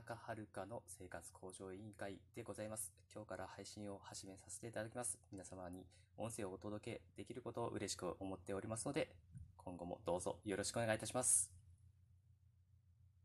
中遥の生活向上委員会でございます。今日から配信を始めさせていただきます。皆様に音声をお届けできることを嬉しく思っておりますので、今後もどうぞよろしくお願いいたします。